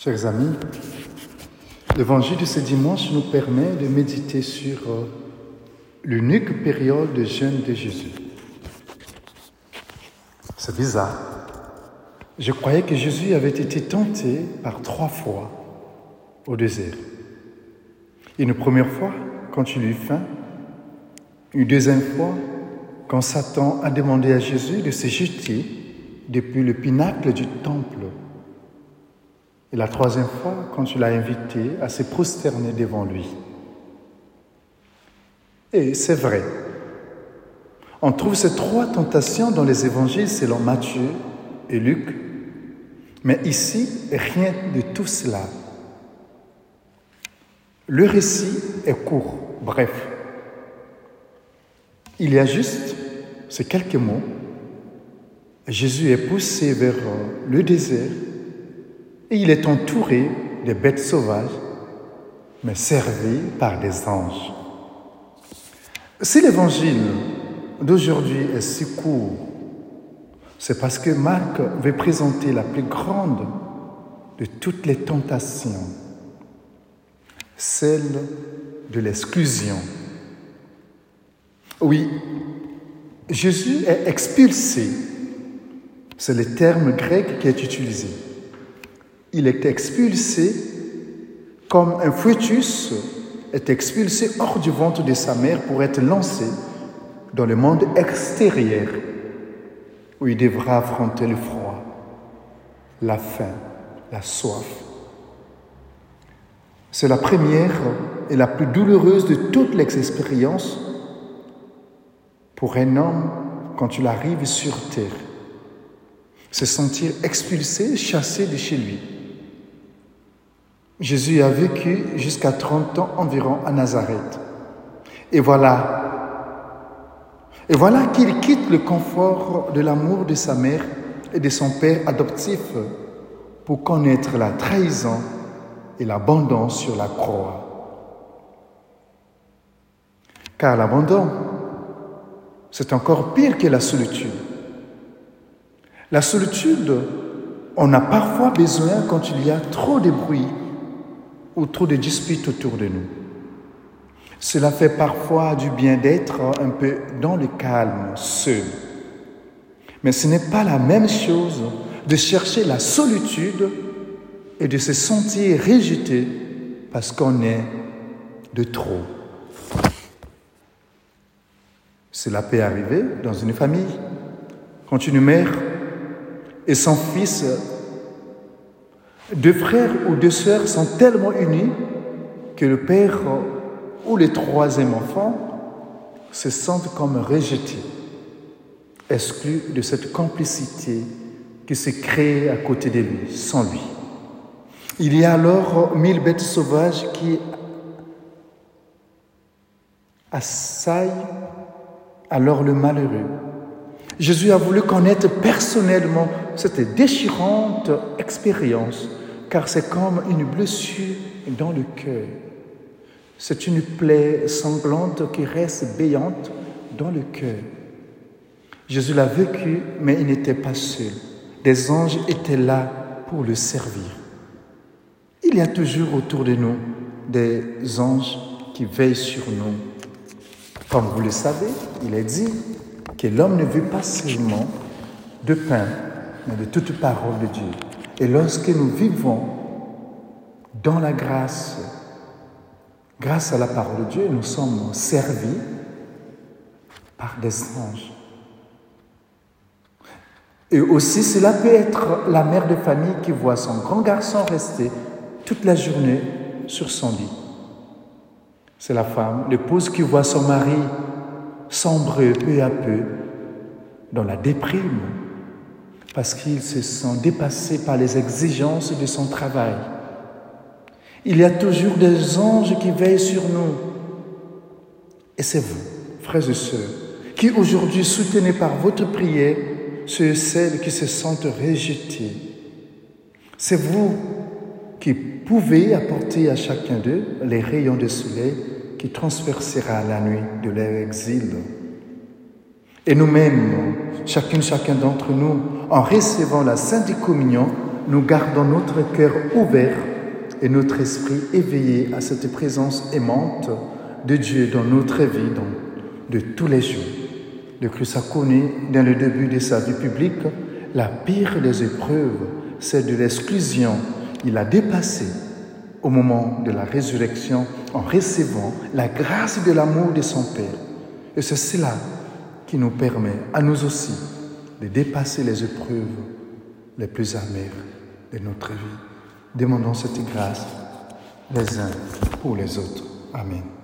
Chers amis, l'évangile de ce dimanche nous permet de méditer sur euh, l'unique période de jeûne de Jésus. C'est bizarre. Je croyais que Jésus avait été tenté par trois fois au désert. Une première fois, quand il eut faim. Une deuxième fois, quand Satan a demandé à Jésus de se jeter depuis le pinacle du temple et la troisième fois, quand tu l'as invité à se prosterner devant lui. Et c'est vrai. On trouve ces trois tentations dans les évangiles selon Matthieu et Luc. Mais ici, rien de tout cela. Le récit est court, bref. Il y a juste ces quelques mots. Jésus est poussé vers le désert et il est entouré de bêtes sauvages, mais servi par des anges. Si l'évangile d'aujourd'hui est si court, c'est parce que Marc veut présenter la plus grande de toutes les tentations, celle de l'exclusion. Oui, Jésus est expulsé, c'est le terme grec qui est utilisé il est expulsé comme un fœtus est expulsé hors du ventre de sa mère pour être lancé dans le monde extérieur où il devra affronter le froid, la faim, la soif. C'est la première et la plus douloureuse de toutes les expériences pour un homme quand il arrive sur terre. Se sentir expulsé, chassé de chez lui. Jésus a vécu jusqu'à 30 ans environ à Nazareth. Et voilà, et voilà qu'il quitte le confort de l'amour de sa mère et de son père adoptif pour connaître la trahison et l'abandon sur la croix. Car l'abandon, c'est encore pire que la solitude. La solitude, on a parfois besoin quand il y a trop de bruit ou trop de disputes autour de nous. Cela fait parfois du bien d'être un peu dans le calme, seul. Mais ce n'est pas la même chose de chercher la solitude et de se sentir rejeté parce qu'on est de trop. Cela peut arriver dans une famille, quand une mère et son fils deux frères ou deux sœurs sont tellement unis que le père ou le troisième enfant se sentent comme rejetés, exclus de cette complicité qui s'est créée à côté de lui, sans lui. Il y a alors mille bêtes sauvages qui assaillent alors le malheureux. Jésus a voulu connaître personnellement cette déchirante expérience car c'est comme une blessure dans le cœur. C'est une plaie sanglante qui reste béante dans le cœur. Jésus l'a vécu, mais il n'était pas seul. Des anges étaient là pour le servir. Il y a toujours autour de nous des anges qui veillent sur nous. Comme vous le savez, il est dit que l'homme ne vit pas seulement de pain, mais de toute parole de Dieu. Et lorsque nous vivons dans la grâce, grâce à la parole de Dieu, nous sommes servis par des anges. Et aussi, cela peut être la mère de famille qui voit son grand garçon rester toute la journée sur son lit. C'est la femme, l'épouse qui voit son mari sombrer peu à peu dans la déprime, parce qu'il se sent dépassé par les exigences de son travail. Il y a toujours des anges qui veillent sur nous. Et c'est vous, frères et sœurs, qui aujourd'hui soutenez par votre prière ceux et celles qui se sentent rejetés. C'est vous qui pouvez apporter à chacun d'eux les rayons de soleil qui transpercera la nuit de leur exil. Et nous-mêmes, chacune, chacun d'entre nous, en recevant la Sainte Communion, nous gardons notre cœur ouvert et notre esprit éveillé à cette présence aimante de Dieu dans notre vie de tous les jours. Le Christ a connu, dans le début de sa vie publique, la pire des épreuves, celle de l'exclusion. Il a dépassé au moment de la résurrection en recevant la grâce de l'amour de son Père. Et c'est cela qui nous permet à nous aussi de dépasser les épreuves les plus amères de notre vie. Demandons cette grâce les uns pour les autres. Amen.